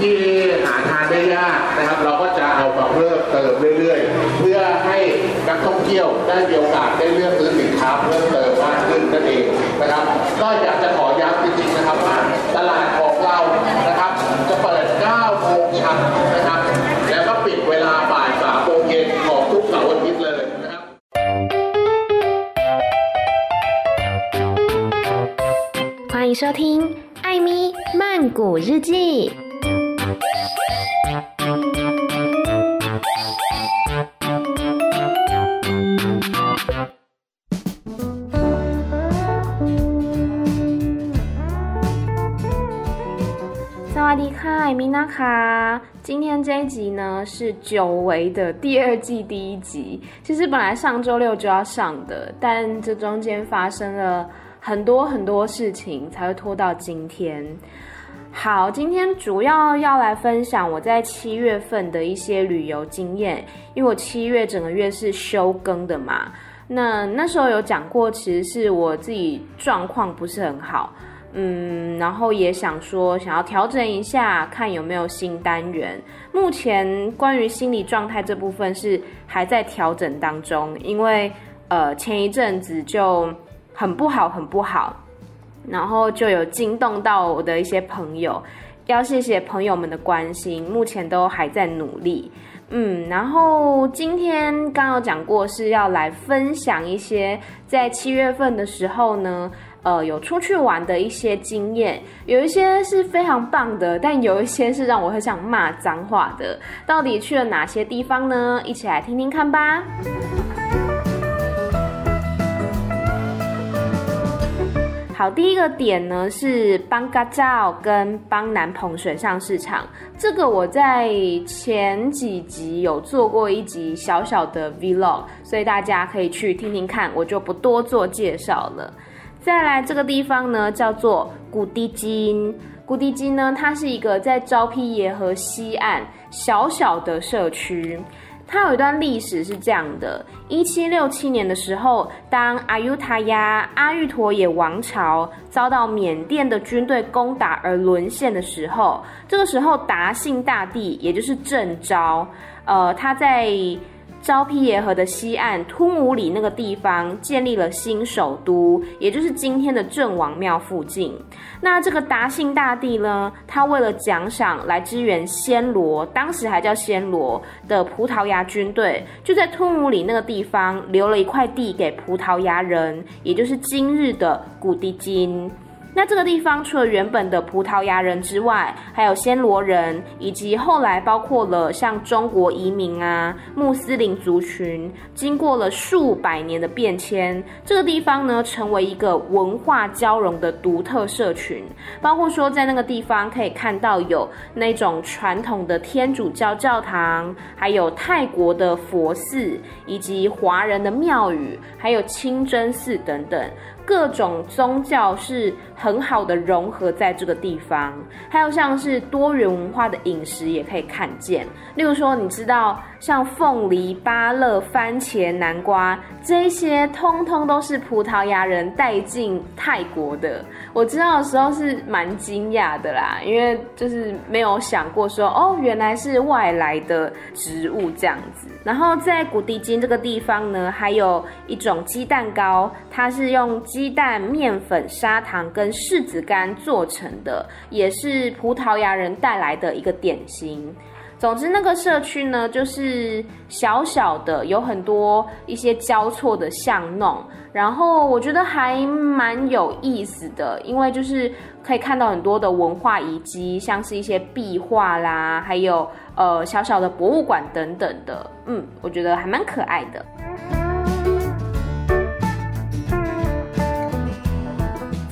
ที่หาทานได้ยากนะครับ เราก็จะเอามาเพิ่มเติมเรื่อยๆ เพื่อให้นักท่องเที่ยวได้มีโอกาสได้เลือกซื้อสินค้าเพิ่มเติมมากขึ้นนั่นเองนะครับ ก็อยากจะขอย้ำจริงๆนะครับว่าตลาดของเรานะครับ จะเปิด 9 โมงเช้านะครับ แล้วก็ปิดเวลาบ่าย3โมงเย็นของทุกเสาร์อาทิตย์เลยนะครับ 欢迎收听《艾咪曼谷日记》。 艾咪娜卡。今天这一集呢是久违的第二季第一集。其实本来上周六就要上的，但这中间发生了很多很多事情，才会拖到今天。好，今天主要要来分享我在七月份的一些旅游经验，因为我七月整个月是休更的嘛。那那时候有讲过，其实是我自己状况不是很好。嗯，然后也想说，想要调整一下，看有没有新单元。目前关于心理状态这部分是还在调整当中，因为呃前一阵子就很不好，很不好，然后就有惊动到我的一些朋友，要谢谢朋友们的关心，目前都还在努力。嗯，然后今天刚刚有讲过是要来分享一些在七月份的时候呢。呃，有出去玩的一些经验，有一些是非常棒的，但有一些是让我很想骂脏话的。到底去了哪些地方呢？一起来听听看吧。好，第一个点呢是邦嘎照跟邦南彭水上市场，这个我在前几集有做过一集小小的 vlog，所以大家可以去听听看，我就不多做介绍了。再来这个地方呢，叫做古迪金。古迪金呢，它是一个在昭披耶河西岸小小的社区。它有一段历史是这样的：一七六七年的时候，当阿尤塔亚阿育陀耶王朝遭到缅甸的军队攻打而沦陷的时候，这个时候达信大帝，也就是郑昭，呃，他在。昭披耶河的西岸，吞武里那个地方建立了新首都，也就是今天的郑王庙附近。那这个达信大帝呢，他为了奖赏来支援暹罗，当时还叫暹罗的葡萄牙军队，就在吞武里那个地方留了一块地给葡萄牙人，也就是今日的古迪金。那这个地方除了原本的葡萄牙人之外，还有暹罗人，以及后来包括了像中国移民啊、穆斯林族群，经过了数百年的变迁，这个地方呢，成为一个文化交融的独特社群。包括说，在那个地方可以看到有那种传统的天主教教堂，还有泰国的佛寺，以及华人的庙宇，还有清真寺等等。各种宗教是很好的融合在这个地方，还有像是多元文化的饮食也可以看见。例如说，你知道像凤梨、芭乐、番茄、南瓜这些，通通都是葡萄牙人带进泰国的。我知道的时候是蛮惊讶的啦，因为就是没有想过说，哦，原来是外来的植物这样子。然后在古迪金这个地方呢，还有一种鸡蛋糕，它是用鸡蛋、面粉、砂糖跟柿子干做成的，也是葡萄牙人带来的一个点心。总之，那个社区呢，就是小小的，有很多一些交错的巷弄，然后我觉得还蛮有意思的，因为就是可以看到很多的文化遗迹，像是一些壁画啦，还有。呃，小小的博物馆等等的，嗯，我觉得还蛮可爱的。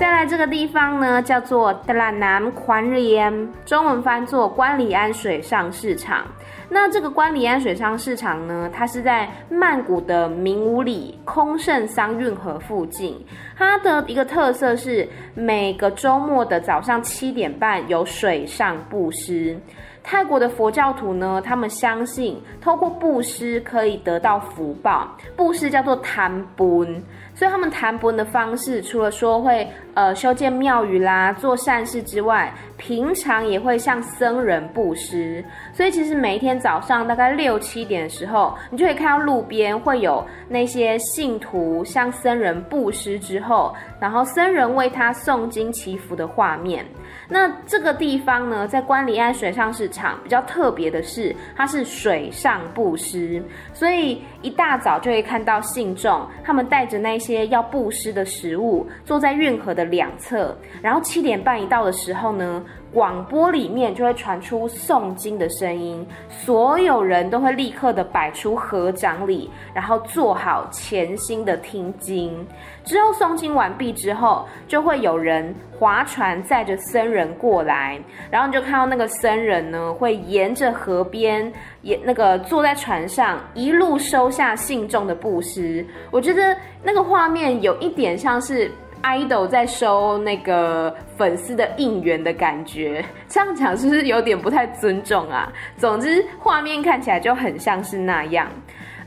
再来这个地方呢，叫做德拉南宽里安，中文翻作关里安水上市场。那这个关里安水上市场呢，它是在曼谷的明武里空盛桑运河附近。它的一个特色是每个周末的早上七点半有水上布施。泰国的佛教徒呢，他们相信透过布施可以得到福报，布施叫做贪本。所以他们谈不的方式，除了说会呃修建庙宇啦、做善事之外，平常也会向僧人布施。所以其实每一天早上大概六七点的时候，你就可以看到路边会有那些信徒向僧人布施之后，然后僧人为他诵经祈福的画面。那这个地方呢，在关里安水上市场比较特别的是，它是水上布施，所以一大早就会看到信众他们带着那些要布施的食物，坐在运河的两侧，然后七点半一到的时候呢，广播里面就会传出诵经的声音，所有人都会立刻的摆出合掌礼，然后做好潜心的听经。之后诵经完毕之后，就会有人划船载着僧人过来，然后你就看到那个僧人呢，会沿着河边，也那个坐在船上，一路收下信众的布施。我觉得那个画面有一点像是。idol 在收那个粉丝的应援的感觉，这样讲是不是有点不太尊重啊？总之，画面看起来就很像是那样。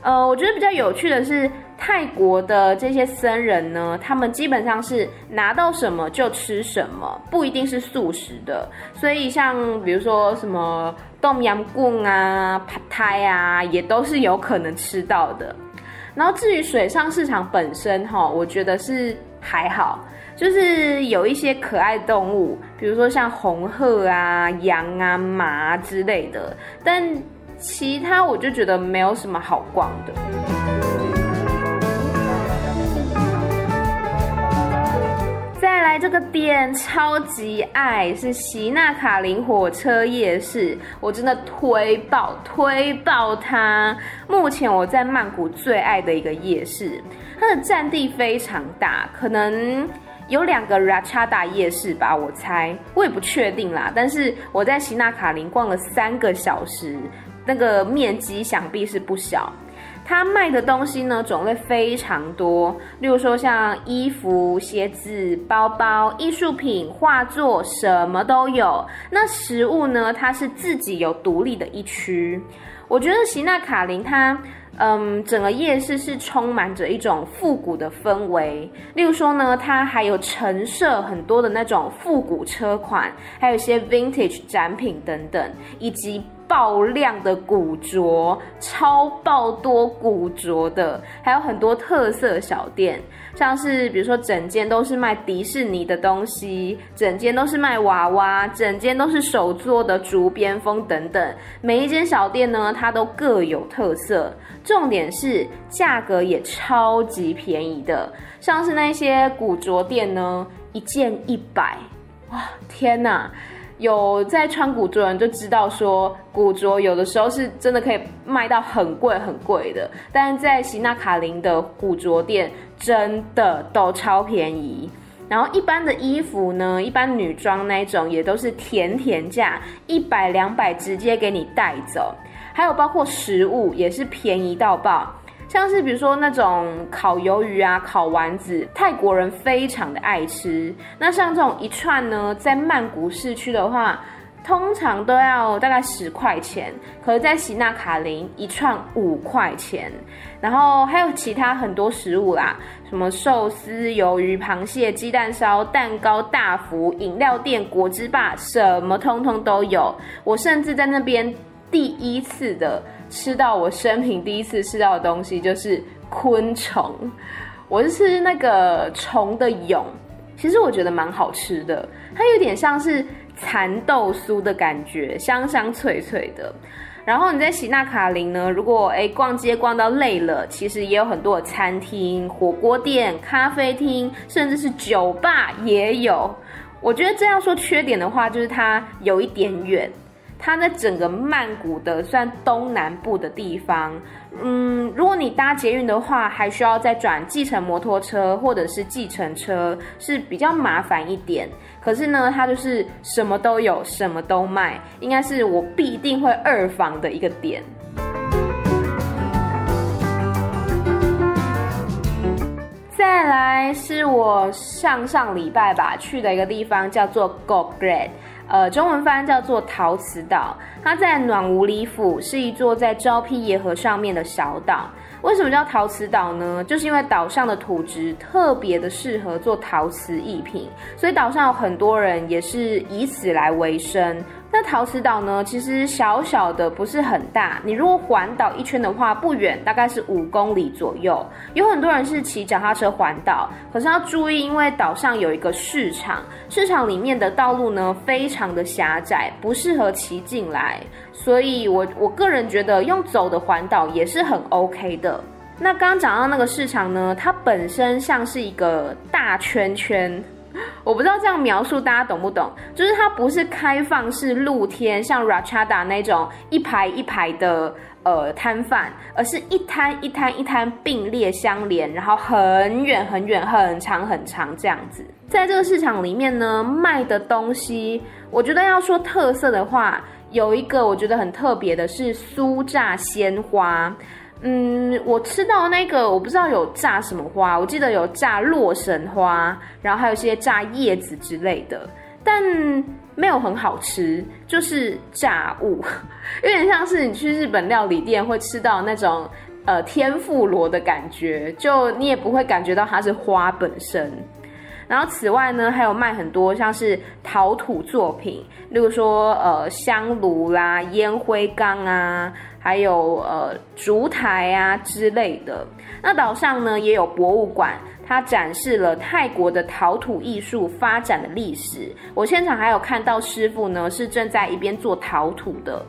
呃，我觉得比较有趣的是，泰国的这些僧人呢，他们基本上是拿到什么就吃什么，不一定是素食的。所以，像比如说什么洞羊棍啊、帕泰啊，也都是有可能吃到的。然后，至于水上市场本身，哈，我觉得是。还好，就是有一些可爱动物，比如说像红鹤啊、羊啊、马之类的，但其他我就觉得没有什么好逛的。来这个店超级爱，是席纳卡林火车夜市，我真的推爆推爆它！目前我在曼谷最爱的一个夜市。它的占地非常大，可能有两个 Rachada 夜市吧，我猜，我也不确定啦。但是我在席纳卡林逛了三个小时，那个面积想必是不小。它卖的东西呢，种类非常多，例如说像衣服、鞋子、包包、艺术品、画作，什么都有。那食物呢，它是自己有独立的一区。我觉得席纳卡林它。嗯，整个夜市是充满着一种复古的氛围。例如说呢，它还有陈设很多的那种复古车款，还有一些 vintage 展品等等，以及。爆量的古着，超爆多古着的，还有很多特色小店，像是比如说整间都是卖迪士尼的东西，整间都是卖娃娃，整间都是手做的竹编风等等。每一间小店呢，它都各有特色，重点是价格也超级便宜的，像是那些古着店呢，一件一百，哇，天哪！有在穿古着人就知道，说古着有的时候是真的可以卖到很贵很贵的，但是在席纳卡林的古着店真的都超便宜。然后一般的衣服呢，一般女装那种也都是甜甜价，一百两百直接给你带走。还有包括食物也是便宜到爆。像是比如说那种烤鱿鱼啊、烤丸子，泰国人非常的爱吃。那像这种一串呢，在曼谷市区的话，通常都要大概十块钱，可是在喜纳卡林一串五块钱。然后还有其他很多食物啦，什么寿司、鱿鱼、螃蟹、鸡蛋烧、蛋糕、大福、饮料店、果汁吧，什么通通都有。我甚至在那边第一次的。吃到我生平第一次吃到的东西就是昆虫，我是吃那个虫的蛹，其实我觉得蛮好吃的，它有点像是蚕豆酥的感觉，香香脆脆的。然后你在喜纳卡林呢，如果诶逛街逛到累了，其实也有很多的餐厅、火锅店、咖啡厅，甚至是酒吧也有。我觉得这样说缺点的话，就是它有一点远。它在整个曼谷的算东南部的地方。嗯，如果你搭捷运的话，还需要再转计程摩托车或者是计程车，是比较麻烦一点。可是呢，它就是什么都有，什么都卖，应该是我必定会二访的一个点。再来是我上上礼拜吧去的一个地方，叫做 Gogret，呃，中文翻叫做陶瓷岛。它在暖武里府，是一座在昭披耶河上面的小岛。为什么叫陶瓷岛呢？就是因为岛上的土质特别的适合做陶瓷艺品，所以岛上有很多人也是以此来为生。那陶瓷岛呢，其实小小的，不是很大。你如果环岛一圈的话，不远，大概是五公里左右。有很多人是骑脚踏车环岛，可是要注意，因为岛上有一个市场，市场里面的道路呢，非常的狭窄，不适合骑进来。所以我我个人觉得用走的环岛也是很 OK 的。那刚刚讲到那个市场呢，它本身像是一个大圈圈。我不知道这样描述大家懂不懂？就是它不是开放式露天，像 Rachada 那种一排一排的呃摊贩，而是一摊一摊一摊并列相连，然后很远很远、很长很长这样子。在这个市场里面呢，卖的东西，我觉得要说特色的话，有一个我觉得很特别的是酥炸鲜花。嗯，我吃到那个，我不知道有炸什么花，我记得有炸洛神花，然后还有一些炸叶子之类的，但没有很好吃，就是炸物，有点像是你去日本料理店会吃到那种呃天妇罗的感觉，就你也不会感觉到它是花本身。然后此外呢，还有卖很多像是陶土作品，例如说呃香炉啦、烟灰缸啊。还有呃烛台啊之类的。那岛上呢也有博物馆，它展示了泰国的陶土艺术发展的历史。我现场还有看到师傅呢是正在一边做陶土的。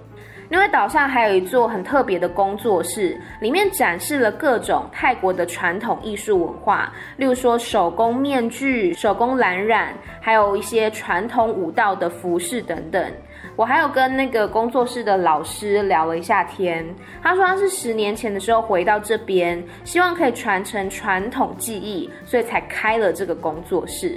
另外岛上还有一座很特别的工作室，里面展示了各种泰国的传统艺术文化，例如说手工面具、手工蓝染，还有一些传统舞蹈的服饰等等。我还有跟那个工作室的老师聊了一下天，他说他是十年前的时候回到这边，希望可以传承传统技艺，所以才开了这个工作室。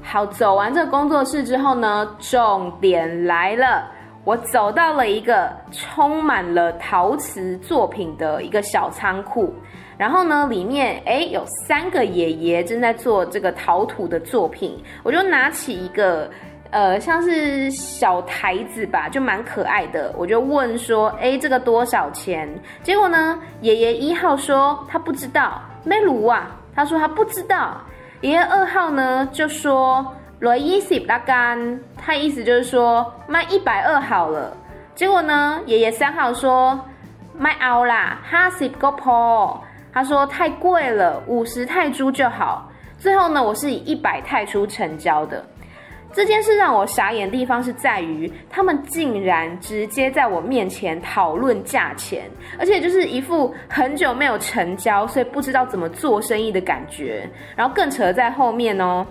好，走完这个工作室之后呢，重点来了。我走到了一个充满了陶瓷作品的一个小仓库，然后呢，里面诶有三个爷爷正在做这个陶土的作品。我就拿起一个呃，像是小台子吧，就蛮可爱的。我就问说，诶，这个多少钱？结果呢，爷爷一号说他不知道，没卢啊，他说他不知道。爷爷二号呢就说罗伊西拉干，他意思就是说卖一百二好了。结果呢，爷爷三号说卖奥啦，哈西个破，他说太贵了，五十泰铢就好。最后呢，我是以一百泰铢成交的。这件事让我傻眼的地方是在于，他们竟然直接在我面前讨论价钱，而且就是一副很久没有成交，所以不知道怎么做生意的感觉。然后更扯在后面哦，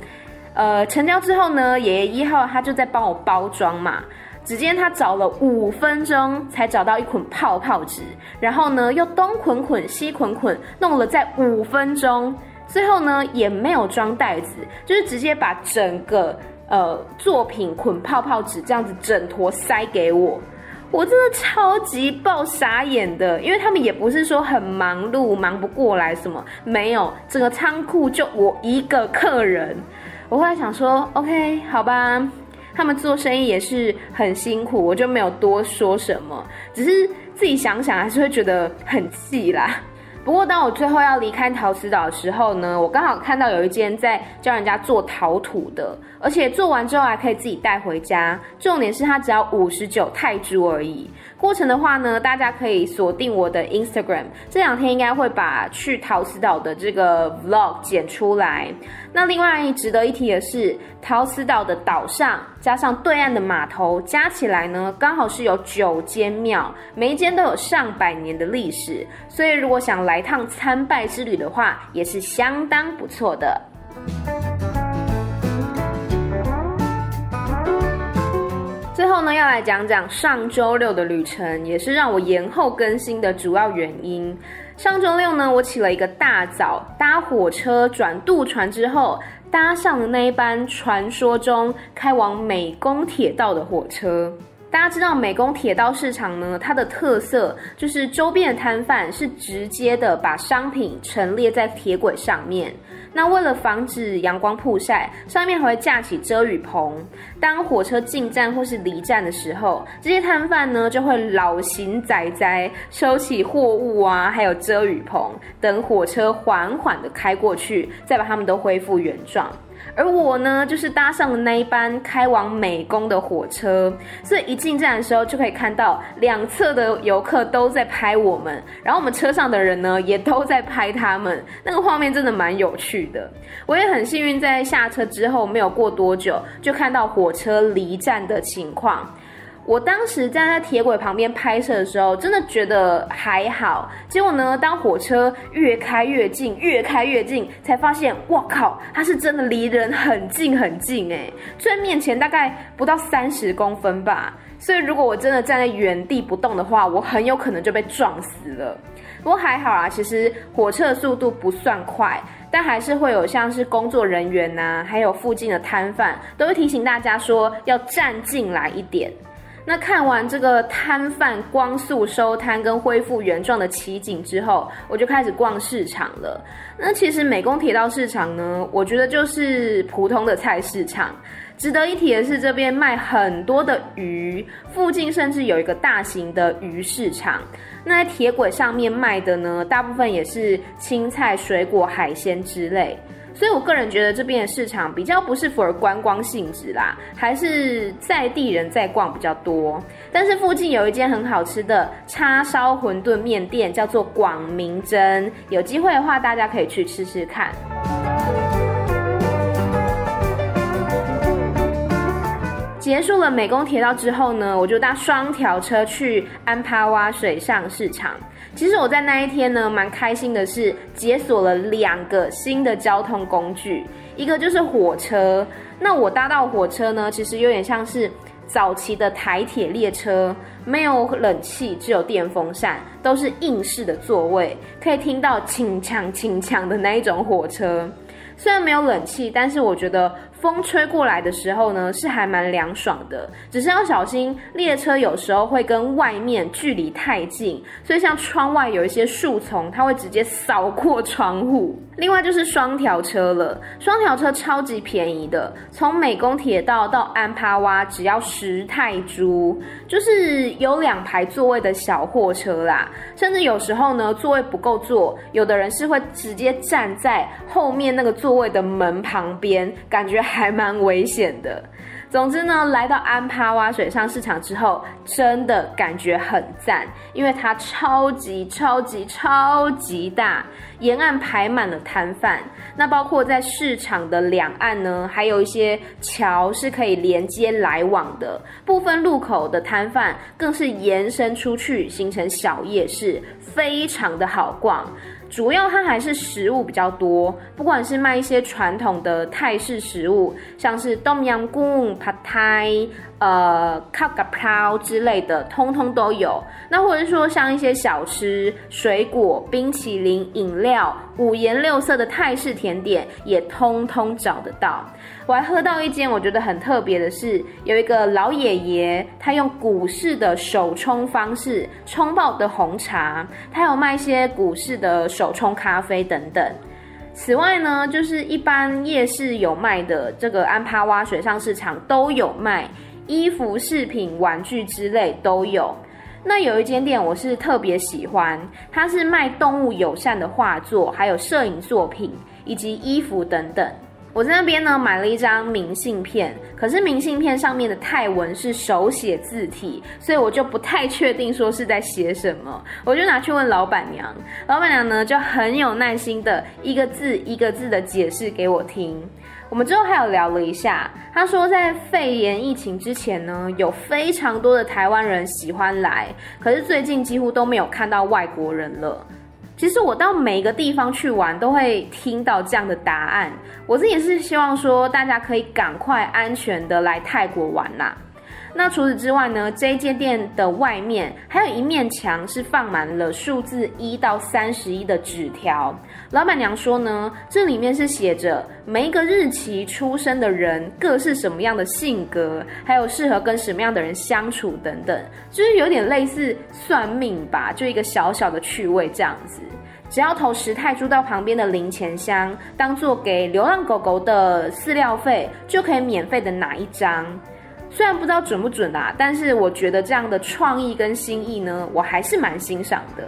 呃，成交之后呢，爷爷一号他就在帮我包装嘛，只见他找了五分钟才找到一捆泡泡纸，然后呢又东捆捆西捆捆，弄了在五分钟，最后呢也没有装袋子，就是直接把整个。呃，作品捆泡泡纸这样子整坨塞给我，我真的超级爆傻眼的，因为他们也不是说很忙碌，忙不过来什么，没有，整个仓库就我一个客人。我后来想说，OK，好吧，他们做生意也是很辛苦，我就没有多说什么，只是自己想想还是会觉得很气啦。不过，当我最后要离开陶瓷岛的时候呢，我刚好看到有一间在教人家做陶土的，而且做完之后还可以自己带回家。重点是它只要五十九泰铢而已。过程的话呢，大家可以锁定我的 Instagram，这两天应该会把去陶瓷岛的这个 Vlog 剪出来。那另外值得一提的是，陶瓷岛的岛上加上对岸的码头，加起来呢，刚好是有九间庙，每一间都有上百年的历史，所以如果想来趟参拜之旅的话，也是相当不错的。呢，要来讲讲上周六的旅程，也是让我延后更新的主要原因。上周六呢，我起了一个大早，搭火车转渡船之后，搭上了那一班传说中开往美工铁道的火车。大家知道美工铁道市场呢，它的特色就是周边的摊贩是直接的把商品陈列在铁轨上面。那为了防止阳光曝晒，上面还会架起遮雨棚。当火车进站或是离站的时候，这些摊贩呢就会老行仔仔收起货物啊，还有遮雨棚，等火车缓缓的开过去，再把它们都恢复原状。而我呢，就是搭上了那一班开往美工的火车，所以一进站的时候就可以看到两侧的游客都在拍我们，然后我们车上的人呢也都在拍他们，那个画面真的蛮有趣的。我也很幸运，在下车之后没有过多久，就看到火车离站的情况。我当时站在铁轨旁边拍摄的时候，真的觉得还好。结果呢，当火车越开越近，越开越近，才发现，哇靠，它是真的离人很近很近哎，就在面前大概不到三十公分吧。所以如果我真的站在原地不动的话，我很有可能就被撞死了。不过还好啊，其实火车的速度不算快，但还是会有像是工作人员呐、啊，还有附近的摊贩，都会提醒大家说要站进来一点。那看完这个摊贩光速收摊跟恢复原状的奇景之后，我就开始逛市场了。那其实美工铁道市场呢，我觉得就是普通的菜市场。值得一提的是，这边卖很多的鱼，附近甚至有一个大型的鱼市场。那在铁轨上面卖的呢，大部分也是青菜、水果、海鲜之类。所以，我个人觉得这边的市场比较不是 for 观光性质啦，还是在地人在逛比较多。但是附近有一间很好吃的叉烧馄饨面店，叫做广明珍，有机会的话大家可以去吃吃看。结束了美工铁道之后呢，我就搭双条车去安帕瓦水上市场。其实我在那一天呢，蛮开心的是解锁了两个新的交通工具，一个就是火车。那我搭到火车呢，其实有点像是早期的台铁列车，没有冷气，只有电风扇，都是硬式的座位，可以听到轻锵轻锵的那一种火车。虽然没有冷气，但是我觉得。风吹过来的时候呢，是还蛮凉爽的，只是要小心列车有时候会跟外面距离太近，所以像窗外有一些树丛，它会直接扫过窗户。另外就是双条车了，双条车超级便宜的，从美工铁道到安帕瓦只要十泰铢，就是有两排座位的小货车啦。甚至有时候呢，座位不够坐，有的人是会直接站在后面那个座位的门旁边，感觉。还蛮危险的。总之呢，来到安帕瓦水上市场之后，真的感觉很赞，因为它超级超级超级大，沿岸排满了摊贩。那包括在市场的两岸呢，还有一些桥是可以连接来往的。部分路口的摊贩更是延伸出去，形成小夜市，非常的好逛。主要它还是食物比较多，不管是卖一些传统的泰式食物，像是冬阴功、Pad Thai、呃、烤咖泡之类的，通通都有。那或者说像一些小吃、水果、冰淇淋、饮料，五颜六色的泰式甜点，也通通找得到。我还喝到一间我觉得很特别的是，有一个老爷爷，他用古式的手冲方式冲泡的红茶，他有卖一些古式的手冲咖啡等等。此外呢，就是一般夜市有卖的这个安帕瓦水上市场都有卖衣服、饰品、玩具之类都有。那有一间店我是特别喜欢，它是卖动物友善的画作，还有摄影作品以及衣服等等。我在那边呢买了一张明信片，可是明信片上面的泰文是手写字体，所以我就不太确定说是在写什么。我就拿去问老板娘，老板娘呢就很有耐心的一个字一个字的解释给我听。我们之后还有聊了一下，她说在肺炎疫情之前呢，有非常多的台湾人喜欢来，可是最近几乎都没有看到外国人了。其实我到每一个地方去玩，都会听到这样的答案。我自己是希望说，大家可以赶快安全的来泰国玩啦。那除此之外呢，这一间店的外面还有一面墙是放满了数字一到三十一的纸条。老板娘说呢，这里面是写着每一个日期出生的人各是什么样的性格，还有适合跟什么样的人相处等等，就是有点类似算命吧，就一个小小的趣味这样子。只要投十泰铢到旁边的零钱箱，当做给流浪狗狗的饲料费，就可以免费的拿一张。虽然不知道准不准啦，但是我觉得这样的创意跟心意呢，我还是蛮欣赏的。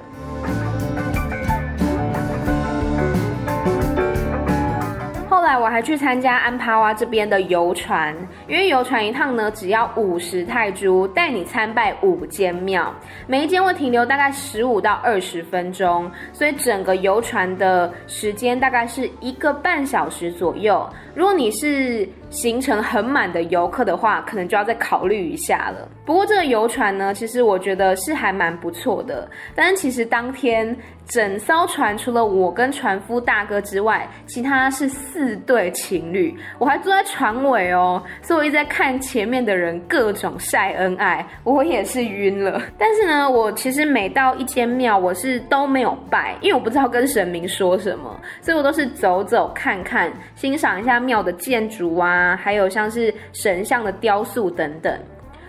后来我还去参加安帕哇这边的游船，因为游船一趟呢只要五十泰铢，带你参拜五间庙，每一间会停留大概十五到二十分钟，所以整个游船的时间大概是一个半小时左右。如果你是行程很满的游客的话，可能就要再考虑一下了。不过这个游船呢，其实我觉得是还蛮不错的，但是其实当天。整艘船除了我跟船夫大哥之外，其他是四对情侣。我还坐在船尾哦，所以我一直在看前面的人各种晒恩爱，我也是晕了。但是呢，我其实每到一间庙，我是都没有拜，因为我不知道跟神明说什么，所以我都是走走看看，欣赏一下庙的建筑啊，啊还有像是神像的雕塑等等。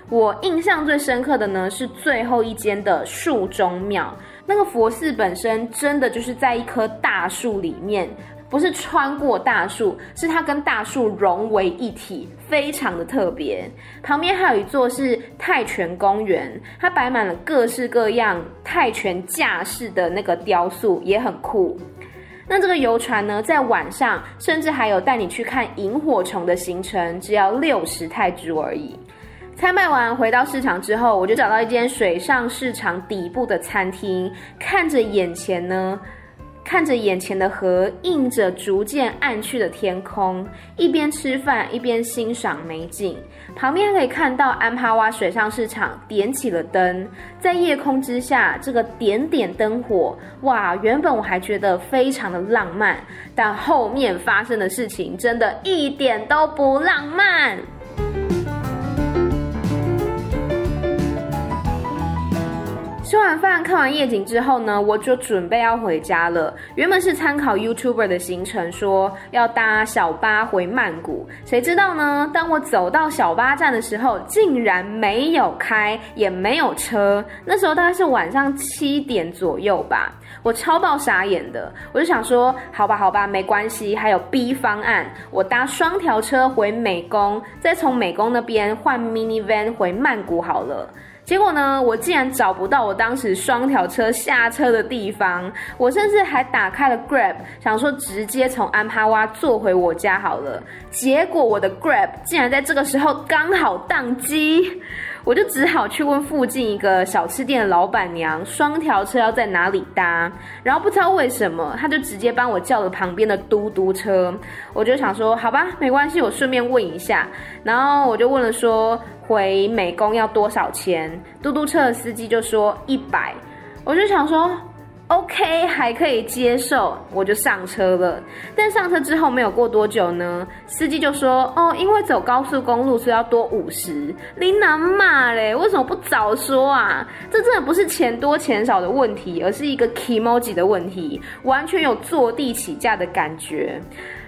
我印象最深刻的呢，是最后一间的树中庙。那个佛寺本身真的就是在一棵大树里面，不是穿过大树，是它跟大树融为一体，非常的特别。旁边还有一座是泰拳公园，它摆满了各式各样泰拳架势的那个雕塑，也很酷。那这个游船呢，在晚上甚至还有带你去看萤火虫的行程，只要六十泰铢而已。参拜完回到市场之后，我就找到一间水上市场底部的餐厅，看着眼前呢，看着眼前的河，映着逐渐暗去的天空，一边吃饭一边欣赏美景。旁边可以看到安帕瓦水上市场点起了灯，在夜空之下，这个点点灯火，哇！原本我还觉得非常的浪漫，但后面发生的事情真的一点都不浪漫。吃完饭，看完夜景之后呢，我就准备要回家了。原本是参考 YouTuber 的行程，说要搭小巴回曼谷。谁知道呢？当我走到小巴站的时候，竟然没有开，也没有车。那时候大概是晚上七点左右吧，我超爆傻眼的。我就想说，好吧，好吧，没关系，还有 B 方案，我搭双条车回美工，再从美工那边换 mini van 回曼谷好了。结果呢，我竟然找不到我当时双条车下车的地方，我甚至还打开了 Grab，想说直接从安帕哇坐回我家好了。结果我的 Grab 竟然在这个时候刚好宕机。我就只好去问附近一个小吃店的老板娘，双条车要在哪里搭？然后不知道为什么，他就直接帮我叫了旁边的嘟嘟车。我就想说，好吧，没关系，我顺便问一下。然后我就问了说，回美工要多少钱？嘟嘟车的司机就说一百。我就想说。OK，还可以接受，我就上车了。但上车之后没有过多久呢，司机就说：“哦，因为走高速公路，所以要多五十。”琳南骂嘞，为什么不早说啊？这真的不是钱多钱少的问题，而是一个 kimoji 的问题，完全有坐地起价的感觉。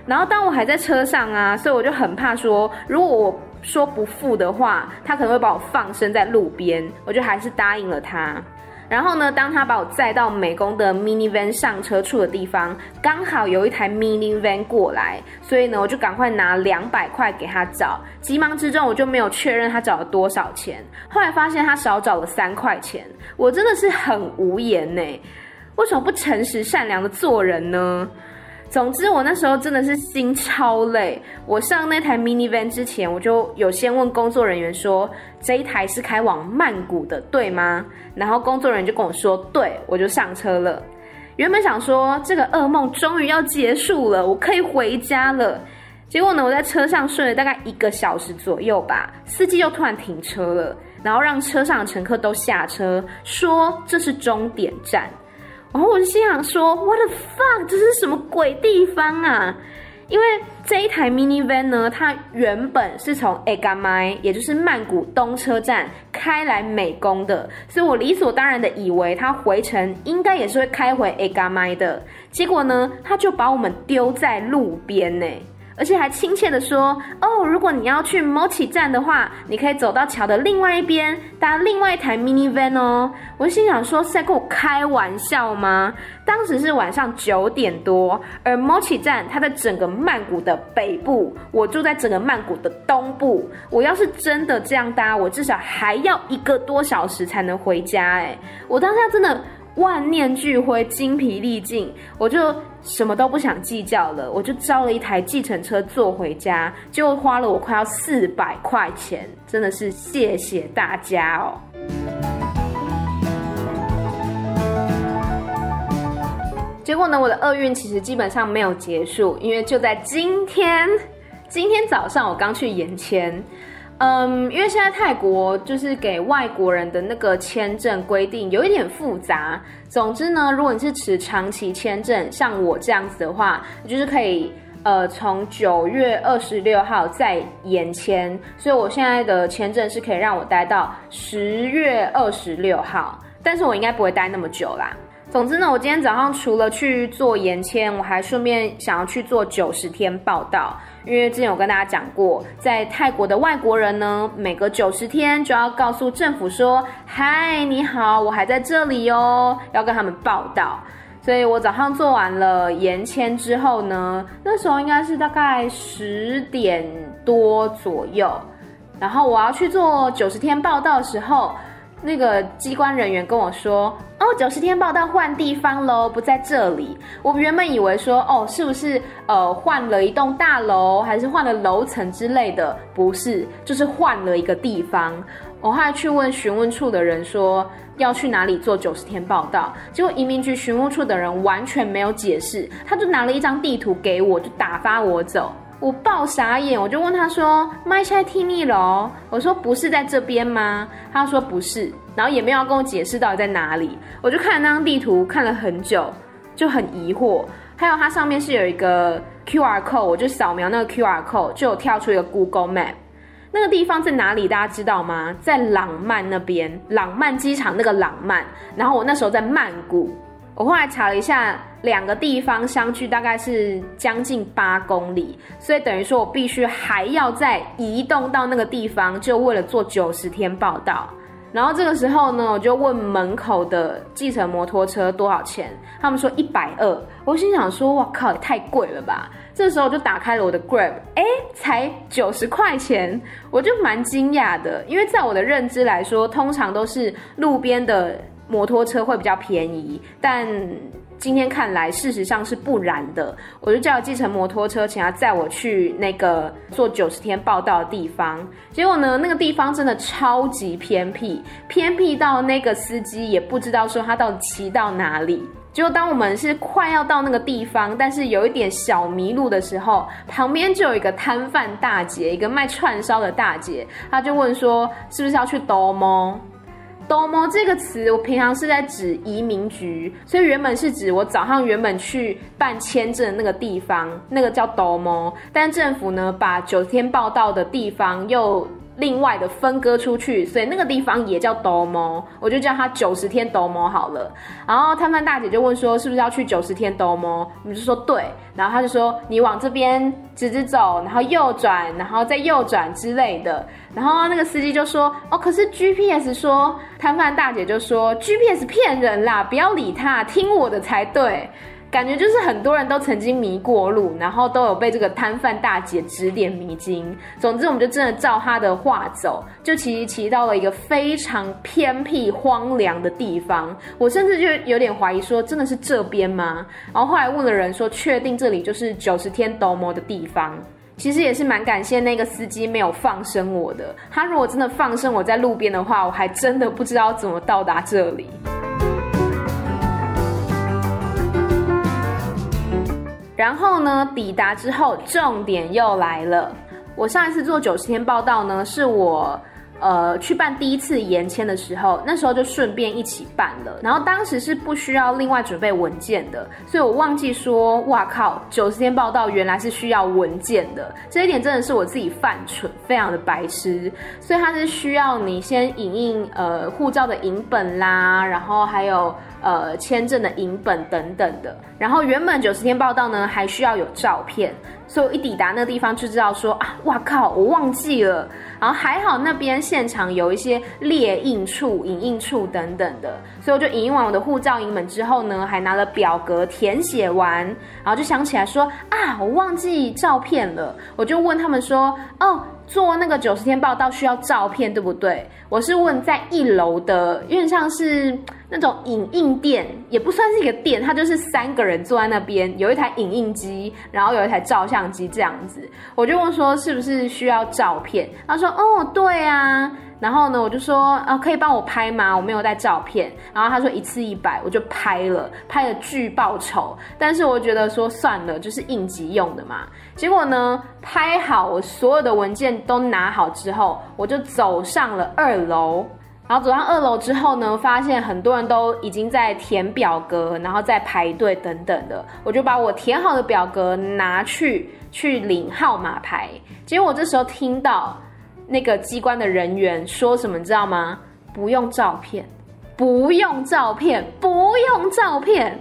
然后当我还在车上啊，所以我就很怕说，如果我说不付的话，他可能会把我放生在路边。我就还是答应了他。然后呢，当他把我载到美工的 minivan 上车处的地方，刚好有一台 minivan 过来，所以呢，我就赶快拿两百块给他找。急忙之中，我就没有确认他找了多少钱。后来发现他少找了三块钱，我真的是很无言呢。为什么不诚实善良的做人呢？总之，我那时候真的是心超累。我上那台 minivan 之前，我就有先问工作人员说：“这一台是开往曼谷的，对吗？”然后工作人员就跟我说：“对。”我就上车了。原本想说这个噩梦终于要结束了，我可以回家了。结果呢，我在车上睡了大概一个小时左右吧，司机又突然停车了，然后让车上的乘客都下车，说这是终点站。然后我就心想说：“What the fuck？这是什么鬼地方啊？”因为这一台 minivan 呢，它原本是从 Egamai，也就是曼谷东车站开来美工的，所以我理所当然的以为它回程应该也是会开回 Egamai 的，结果呢，它就把我们丢在路边呢。而且还亲切的说：“哦，如果你要去 Mochi 站的话，你可以走到桥的另外一边，搭另外一台 minivan 哦。”我心想说：“是在跟我开玩笑吗？”当时是晚上九点多，而 Mochi 站它在整个曼谷的北部，我住在整个曼谷的东部。我要是真的这样搭，我至少还要一个多小时才能回家。哎，我当下真的。万念俱灰，精疲力尽，我就什么都不想计较了，我就招了一台计程车坐回家，就花了我快要四百块钱，真的是谢谢大家哦。结果呢，我的厄运其实基本上没有结束，因为就在今天，今天早上我刚去延签。嗯，因为现在泰国就是给外国人的那个签证规定有一点复杂。总之呢，如果你是持长期签证，像我这样子的话，就是可以呃从九月二十六号再延签。所以我现在的签证是可以让我待到十月二十六号，但是我应该不会待那么久啦。总之呢，我今天早上除了去做延签，我还顺便想要去做九十天报道。因为之前有跟大家讲过，在泰国的外国人呢，每隔九十天就要告诉政府说：“嗨，你好，我还在这里哦。”要跟他们报到。所以我早上做完了延签之后呢，那时候应该是大概十点多左右，然后我要去做九十天报到的时候。那个机关人员跟我说：“哦，九十天报到换地方喽，不在这里。”我原本以为说：“哦，是不是呃换了一栋大楼，还是换了楼层之类的？”不是，就是换了一个地方。我还去问询问处的人说要去哪里做九十天报到，结果移民局询问处的人完全没有解释，他就拿了一张地图给我，就打发我走。我爆傻眼，我就问他说：“麦菜听腻了？”我说：“不是在这边吗？”他说：“不是。”然后也没有跟我解释到底在哪里。我就看那张地图看了很久，就很疑惑。还有它上面是有一个 QR code，我就扫描那个 QR code，就有跳出一个 Google Map。那个地方在哪里？大家知道吗？在朗曼那边，朗曼机场那个朗曼。然后我那时候在曼谷。我后来查了一下，两个地方相距大概是将近八公里，所以等于说我必须还要再移动到那个地方，就为了做九十天报道。然后这个时候呢，我就问门口的计程摩托车多少钱，他们说一百二。我心想说，哇靠，也太贵了吧！这时候我就打开了我的 Grab，哎，才九十块钱，我就蛮惊讶的，因为在我的认知来说，通常都是路边的。摩托车会比较便宜，但今天看来事实上是不然的。我就叫计程摩托车，请他载我去那个做九十天报到的地方。结果呢，那个地方真的超级偏僻，偏僻到那个司机也不知道说他到底骑到哪里。结果当我们是快要到那个地方，但是有一点小迷路的时候，旁边就有一个摊贩大姐，一个卖串烧的大姐，她就问说：“是不是要去兜？” Domo 这个词，我平常是在指移民局，所以原本是指我早上原本去办签证的那个地方，那个叫 Domo，但政府呢，把九十天报到的地方又另外的分割出去，所以那个地方也叫 Domo，我就叫它九十天 Domo 好了。然后摊贩大姐就问说，是不是要去九十天 Domo？我们就说对，然后他就说你往这边直直走，然后右转，然后再右转之类的。然后那个司机就说，哦，可是 GPS 说，摊贩大姐就说 GPS 骗人啦，不要理他，听我的才对。感觉就是很多人都曾经迷过路，然后都有被这个摊贩大姐指点迷津。总之，我们就真的照她的话走，就骑骑到了一个非常偏僻荒凉的地方。我甚至就有点怀疑说，真的是这边吗？然后后来问了人说，确定这里就是九十天 Domo 的地方。其实也是蛮感谢那个司机没有放生我的。他如果真的放生我在路边的话，我还真的不知道怎么到达这里。然后呢，抵达之后，重点又来了。我上一次做九十天报道呢，是我呃，去办第一次延签的时候，那时候就顺便一起办了。然后当时是不需要另外准备文件的，所以我忘记说，哇靠，九十天报到原来是需要文件的。这一点真的是我自己犯蠢，非常的白痴。所以它是需要你先影印呃护照的影本啦，然后还有呃签证的影本等等的。然后原本九十天报道呢，还需要有照片。所以我一抵达那个地方就知道说啊，哇靠，我忘记了。然后还好那边现场有一些列印处、影印处等等的，所以我就影印完我的护照影本之后呢，还拿了表格填写完，然后就想起来说啊，我忘记照片了。我就问他们说，哦，做那个九十天报到需要照片对不对？我是问在一楼的，有点像是。那种影印店也不算是一个店，它就是三个人坐在那边，有一台影印机，然后有一台照相机这样子。我就问说是不是需要照片？他说哦，对啊。然后呢，我就说啊，可以帮我拍吗？我没有带照片。然后他说一次一百，我就拍了，拍了巨报丑。但是我觉得说算了，就是应急用的嘛。结果呢，拍好我所有的文件都拿好之后，我就走上了二楼。然后走上二楼之后呢，发现很多人都已经在填表格，然后在排队等等的。我就把我填好的表格拿去去领号码牌。结果我这时候听到那个机关的人员说什么，你知道吗？不用照片，不用照片，不用照片。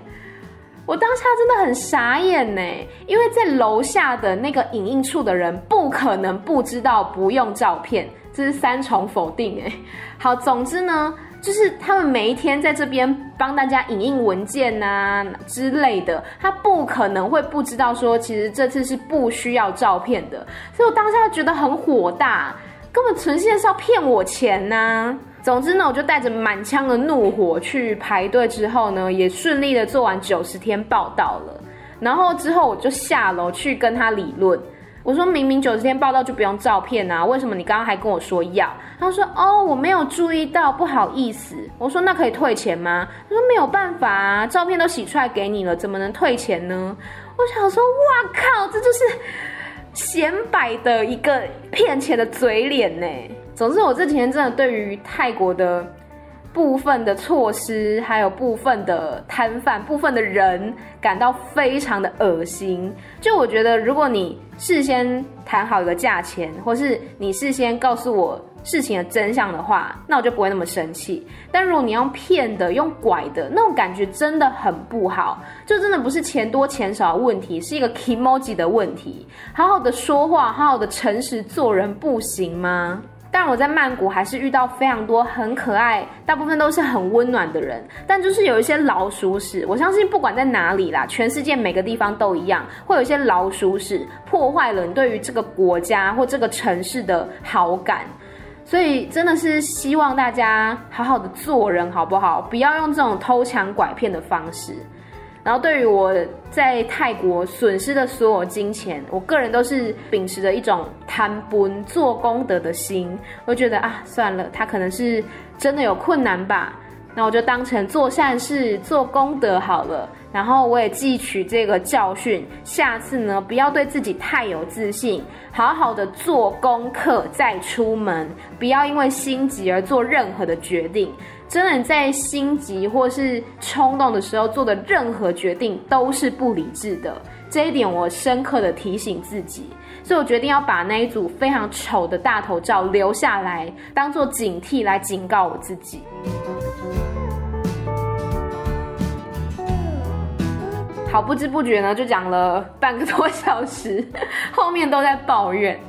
我当下真的很傻眼呢，因为在楼下的那个影印处的人不可能不知道不用照片。这是三重否定哎，好，总之呢，就是他们每一天在这边帮大家影印文件啊之类的，他不可能会不知道说，其实这次是不需要照片的，所以我当下觉得很火大，根本存心是要骗我钱呐、总之呢，我就带着满腔的怒火去排队，之后呢，也顺利的做完九十天报道了，然后之后我就下楼去跟他理论。我说明明九十天报道就不用照片啊，为什么你刚刚还跟我说要？他说哦，我没有注意到，不好意思。我说那可以退钱吗？他说没有办法啊，照片都洗出来给你了，怎么能退钱呢？我想说，哇靠，这就是显摆的一个骗钱的嘴脸呢。总之，我这几天真的对于泰国的。部分的措施，还有部分的摊贩、部分的人感到非常的恶心。就我觉得，如果你事先谈好一个价钱，或是你事先告诉我事情的真相的话，那我就不会那么生气。但如果你用骗的、用拐的，那种感觉真的很不好。就真的不是钱多钱少的问题，是一个 kimoji 的问题。好好的说话，好好的诚实做人，不行吗？但我在曼谷还是遇到非常多很可爱，大部分都是很温暖的人，但就是有一些老鼠屎。我相信不管在哪里啦，全世界每个地方都一样，会有一些老鼠屎破坏了你对于这个国家或这个城市的好感。所以真的是希望大家好好的做人，好不好？不要用这种偷抢拐骗的方式。然后对于我在泰国损失的所有金钱，我个人都是秉持着一种贪本做功德的心。我觉得啊，算了，他可能是真的有困难吧，那我就当成做善事、做功德好了。然后我也汲取这个教训，下次呢，不要对自己太有自信，好好的做功课再出门，不要因为心急而做任何的决定。真的，在心急或是冲动的时候做的任何决定都是不理智的，这一点我深刻的提醒自己，所以我决定要把那一组非常丑的大头照留下来，当做警惕来警告我自己。好，不知不觉呢就讲了半个多小时，后面都在抱怨。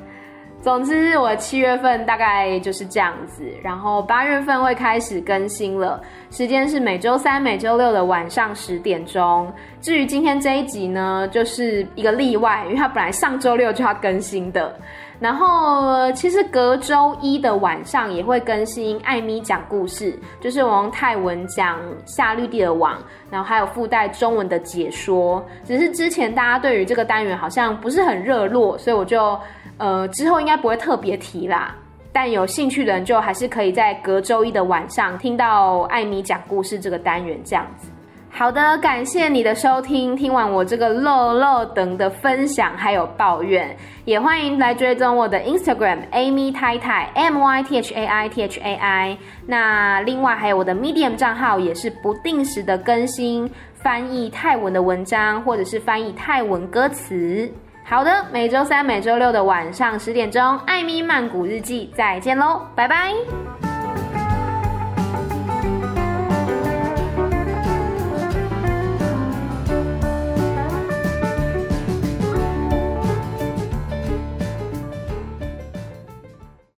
总之，我七月份大概就是这样子，然后八月份会开始更新了，时间是每周三、每周六的晚上十点钟。至于今天这一集呢，就是一个例外，因为它本来上周六就要更新的。然后其实隔周一的晚上也会更新艾咪讲故事，就是我用泰文讲夏绿蒂的网，然后还有附带中文的解说。只是之前大家对于这个单元好像不是很热络，所以我就。呃，之后应该不会特别提啦，但有兴趣的人就还是可以在隔周一的晚上听到艾米讲故事这个单元这样子。好的，感谢你的收听。听完我这个漏漏等的分享，还有抱怨，也欢迎来追踪我的 Instagram Amy 太太 M Y T H A I T H A I。那另外还有我的 Medium 账号，也是不定时的更新翻译泰文的文章，或者是翻译泰文歌词。好的，每周三、每周六的晚上十点钟，艾咪曼谷日记，再见喽，拜拜。